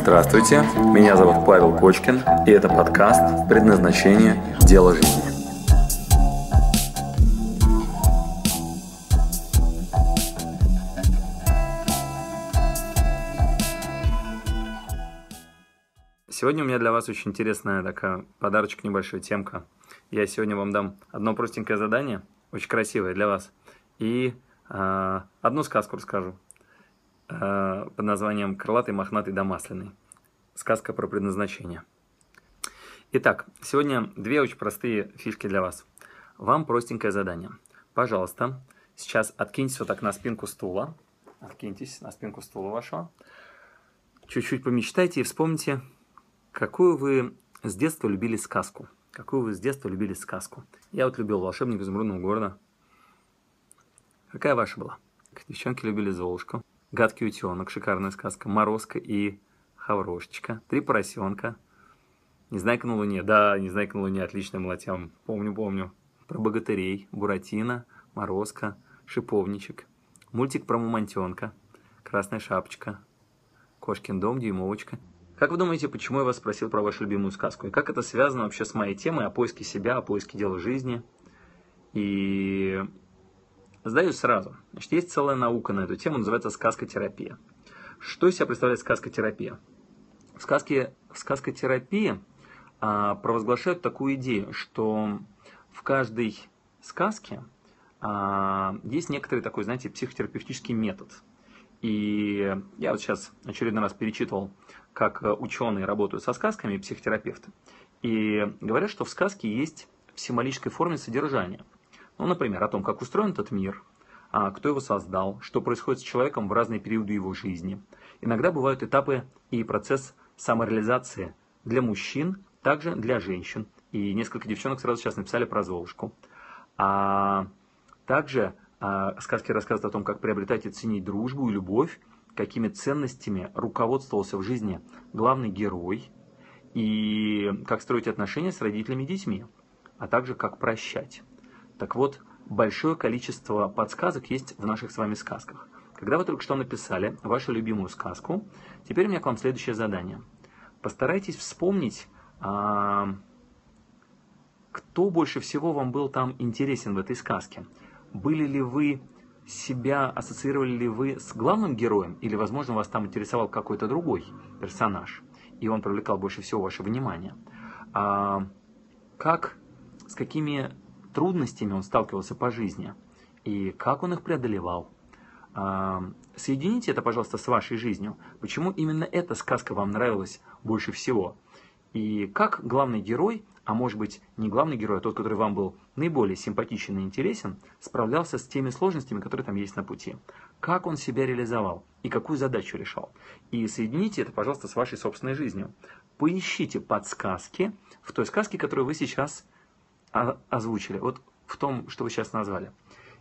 Здравствуйте, меня зовут Павел Кочкин, и это подкаст «Предназначение. Дело жизни». Сегодня у меня для вас очень интересная такая подарочек, небольшая темка. Я сегодня вам дам одно простенькое задание, очень красивое для вас, и э, одну сказку расскажу. Э, под названием «Крылатый, мохнатый да масляный». Сказка про предназначение. Итак, сегодня две очень простые фишки для вас. Вам простенькое задание. Пожалуйста, сейчас откиньтесь вот так на спинку стула. Откиньтесь на спинку стула вашего. Чуть-чуть помечтайте и вспомните, какую вы с детства любили сказку. Какую вы с детства любили сказку. Я вот любил «Волшебник изумрудного города». Какая ваша была? Девчонки любили «Золушку». Гадкий утенок, шикарная сказка. Морозко и Хаврошечка. Три поросенка. Незнайка на Луне. Да, Незнайка на Луне, отличная молотям. Помню, помню. Про богатырей. Буратино, Морозко, Шиповничек. Мультик про мамонтенка. Красная шапочка. Кошкин дом, дюймовочка. Как вы думаете, почему я вас спросил про вашу любимую сказку? И как это связано вообще с моей темой о поиске себя, о поиске дела жизни? И Сдаюсь сразу. Значит, есть целая наука на эту тему, называется сказкотерапия. Что из себя представляет сказкотерапия? В, сказке, в сказкотерапии а, провозглашают такую идею, что в каждой сказке а, есть некоторый такой, знаете, психотерапевтический метод. И я вот сейчас очередной раз перечитывал, как ученые работают со сказками, психотерапевты. И говорят, что в сказке есть в символической форме содержание – ну, например, о том, как устроен этот мир, а, кто его создал, что происходит с человеком в разные периоды его жизни. Иногда бывают этапы и процесс самореализации для мужчин, также для женщин. И несколько девчонок сразу сейчас написали про Золушку. А также а, сказки рассказывают о том, как приобретать и ценить дружбу и любовь, какими ценностями руководствовался в жизни главный герой, и как строить отношения с родителями и детьми, а также как прощать. Так вот, большое количество подсказок есть в наших с вами сказках. Когда вы только что написали вашу любимую сказку, теперь у меня к вам следующее задание. Постарайтесь вспомнить, а, кто больше всего вам был там интересен в этой сказке. Были ли вы себя, ассоциировали ли вы с главным героем, или, возможно, вас там интересовал какой-то другой персонаж, и он привлекал больше всего ваше внимание. А, как, с какими трудностями он сталкивался по жизни и как он их преодолевал. А, соедините это, пожалуйста, с вашей жизнью. Почему именно эта сказка вам нравилась больше всего? И как главный герой, а может быть не главный герой, а тот, который вам был наиболее симпатичен и интересен, справлялся с теми сложностями, которые там есть на пути. Как он себя реализовал и какую задачу решал. И соедините это, пожалуйста, с вашей собственной жизнью. Поищите подсказки в той сказке, которую вы сейчас озвучили, вот в том, что вы сейчас назвали.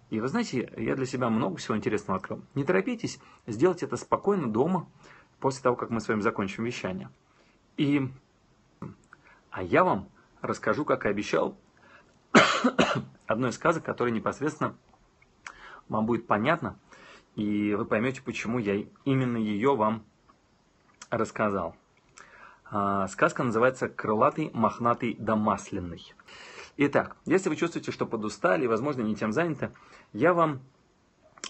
И вы знаете, я для себя много всего интересного открыл. Не торопитесь, сделайте это спокойно дома, после того, как мы с вами закончим вещание. И, а я вам расскажу, как и обещал, одной из сказок, которая непосредственно вам будет понятна, и вы поймете, почему я именно ее вам рассказал. А, сказка называется «Крылатый, мохнатый да масляный». Итак, если вы чувствуете, что подустали, возможно, не тем заняты, я вам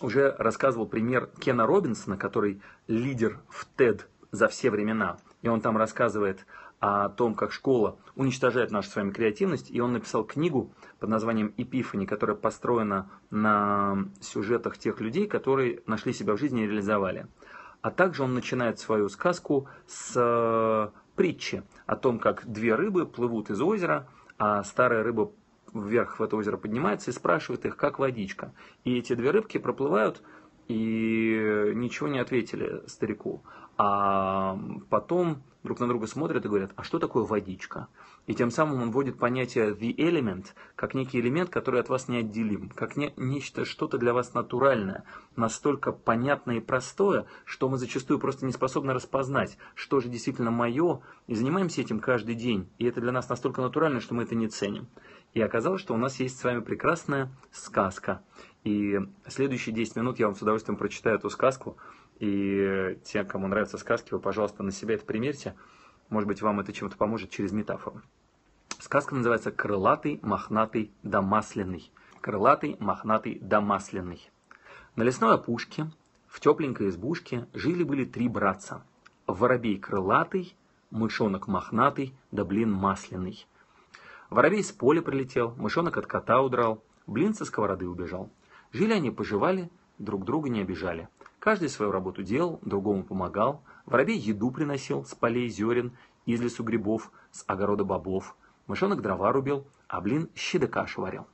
уже рассказывал пример Кена Робинсона, который лидер в TED за все времена. И он там рассказывает о том, как школа уничтожает нашу с вами креативность. И он написал книгу под названием «Эпифани», которая построена на сюжетах тех людей, которые нашли себя в жизни и реализовали. А также он начинает свою сказку с э, притчи о том, как две рыбы плывут из озера, а старая рыба вверх в это озеро поднимается и спрашивает их, как водичка. И эти две рыбки проплывают и ничего не ответили старику. А потом друг на друга смотрят и говорят, а что такое водичка? И тем самым он вводит понятие the element, как некий элемент, который от вас неотделим, как не, нечто, что-то для вас натуральное, настолько понятное и простое, что мы зачастую просто не способны распознать, что же действительно мое, и занимаемся этим каждый день. И это для нас настолько натурально, что мы это не ценим. И оказалось, что у нас есть с вами прекрасная сказка. И следующие 10 минут я вам с удовольствием прочитаю эту сказку. И те, кому нравятся сказки, вы, пожалуйста, на себя это примерьте. Может быть, вам это чем-то поможет через метафору. Сказка называется «Крылатый, мохнатый, домасленный». Крылатый, мохнатый, домасленный. На лесной опушке, в тепленькой избушке, жили-были три братца. Воробей крылатый, мышонок мохнатый, да блин масляный. Воробей с поля прилетел, мышонок от кота удрал, блин со сковороды убежал. Жили они, поживали, друг друга не обижали. Каждый свою работу делал, другому помогал. Воробей еду приносил с полей зерен, из лесу грибов, с огорода бобов. Мышонок дрова рубил, а блин щи да кашу варил.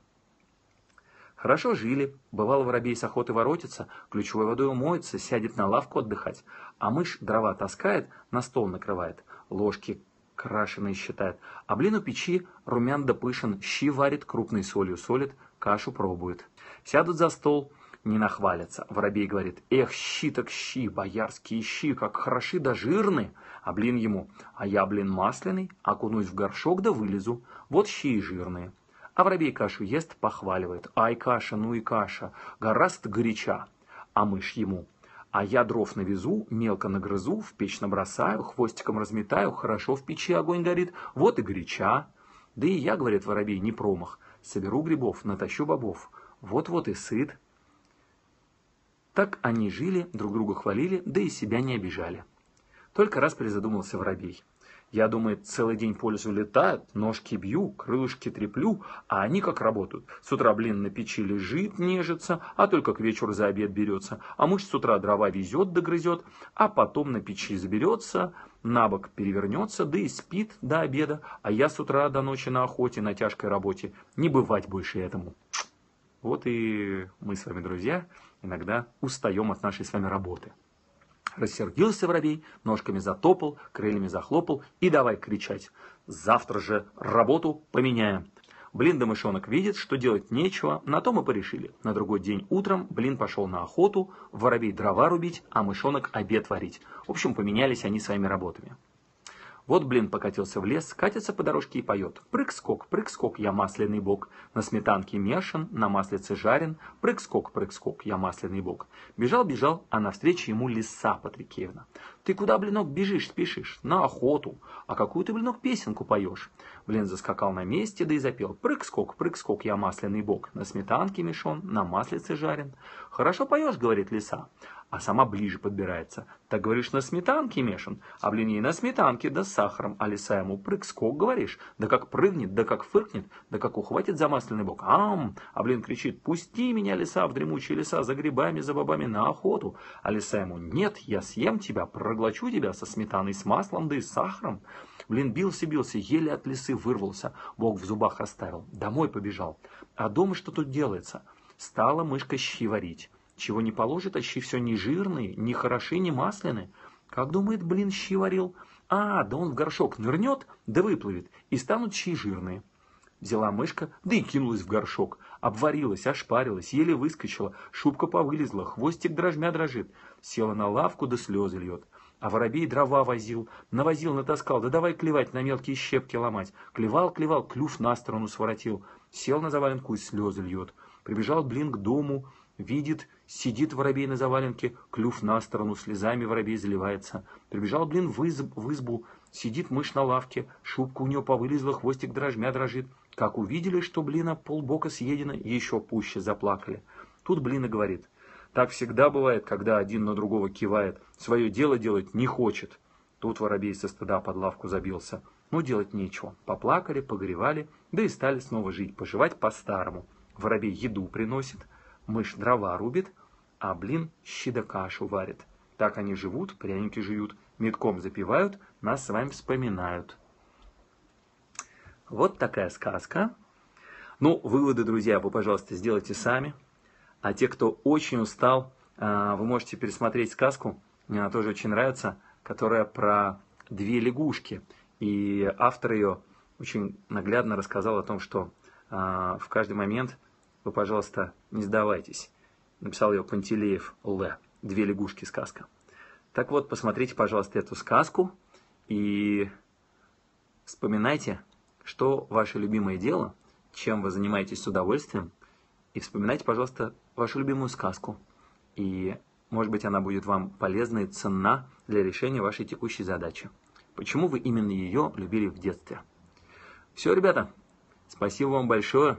Хорошо жили. Бывало, воробей с охоты воротится, ключевой водой умоется, сядет на лавку отдыхать. А мышь дрова таскает, на стол накрывает, ложки крашеные считает. А блин у печи румян да пышен, щи варит, крупной солью солит, кашу пробует. Сядут за стол, не нахвалятся. Воробей говорит, эх, щи так щи, боярские щи, как хороши да жирны. А блин ему, а я, блин, масляный, окунусь в горшок да вылезу. Вот щи жирные. А воробей кашу ест, похваливает. Ай, каша, ну и каша, гораздо горяча. А мышь ему, а я дров навезу, мелко нагрызу, в печь набросаю, хвостиком разметаю, хорошо в печи огонь горит, вот и горяча. Да и я, говорит воробей, не промах, соберу грибов, натащу бобов, вот-вот и сыт. Так они жили, друг друга хвалили, да и себя не обижали. Только раз призадумался воробей. Я, думаю, целый день по лесу летают, ножки бью, крылышки треплю, а они как работают. С утра, блин, на печи лежит, нежится, а только к вечеру за обед берется. А мышь с утра дрова везет, догрызет, а потом на печи заберется, на бок перевернется, да и спит до обеда. А я с утра до ночи на охоте, на тяжкой работе. Не бывать больше этому. Вот и мы с вами, друзья, иногда устаем от нашей с вами работы. Рассердился воробей, ножками затопал, крыльями захлопал и давай кричать. Завтра же работу поменяем. Блин да мышонок видит, что делать нечего, на то мы порешили. На другой день утром Блин пошел на охоту, воробей дрова рубить, а мышонок обед варить. В общем, поменялись они своими работами. Вот блин покатился в лес, катится по дорожке и поет. Прыг-скок, прыг-скок, я масляный бог. На сметанке мешан, на маслице жарен. Прыг-скок, прыг-скок, я масляный бог. Бежал-бежал, а навстречу ему лиса Патрикеевна. Ты куда, блинок, бежишь, спешишь? На охоту. А какую ты, блинок, песенку поешь? Блин заскакал на месте, да и запел. Прыг-скок, прыг-скок, я масляный бог. На сметанке мешон, на маслице жарен. Хорошо поешь, говорит лиса а сама ближе подбирается. Так говоришь, на сметанке мешан, а блин ей на сметанке, да с сахаром, а лиса ему прыг-скок говоришь, да как прыгнет, да как фыркнет, да как ухватит за масляный бок, ам, а блин кричит, пусти меня, лиса, в дремучие леса, за грибами, за бобами на охоту, а лиса ему, нет, я съем тебя, проглочу тебя со сметаной, с маслом, да и с сахаром. Блин, бился-бился, еле от лисы вырвался, бог в зубах оставил, домой побежал. А дома что тут делается? Стала мышка щи варить. Чего не положит, а щи все не жирные, не хороши, не масляные. Как думает, блин, щи варил? А, да он в горшок нырнет, да выплывет, и станут щи жирные. Взяла мышка, да и кинулась в горшок. Обварилась, ошпарилась, еле выскочила, шубка повылезла, хвостик дрожмя дрожит. Села на лавку, да слезы льет. А воробей дрова возил, навозил, натаскал, да давай клевать, на мелкие щепки ломать. Клевал, клевал, клюв на сторону своротил. Сел на заваленку и слезы льет. Прибежал, блин, к дому, Видит, сидит воробей на заваленке, клюв на сторону, слезами воробей заливается. Прибежал, блин, в, изб, в избу, сидит мышь на лавке, шубка у нее повылезла, хвостик дрожмя дрожит. Как увидели, что, блина, полбока съедено, еще пуще заплакали. Тут блина говорит, так всегда бывает, когда один на другого кивает, свое дело делать не хочет. Тут воробей со стыда под лавку забился. Ну, делать нечего. Поплакали, погоревали, да и стали снова жить, поживать по-старому. Воробей еду приносит, Мышь дрова рубит, а блин щи да кашу варит. Так они живут, пряники жуют, метком запивают, нас с вами вспоминают. Вот такая сказка. Ну, выводы, друзья, вы, пожалуйста, сделайте сами. А те, кто очень устал, а, вы можете пересмотреть сказку, мне она тоже очень нравится, которая про две лягушки. И автор ее очень наглядно рассказал о том, что а, в каждый момент вы, пожалуйста, не сдавайтесь. Написал ее Пантелеев Л. Две лягушки сказка. Так вот, посмотрите, пожалуйста, эту сказку и вспоминайте, что ваше любимое дело, чем вы занимаетесь с удовольствием, и вспоминайте, пожалуйста, вашу любимую сказку. И Может быть, она будет вам полезна и ценна для решения вашей текущей задачи. Почему вы именно ее любили в детстве? Все, ребята, спасибо вам большое.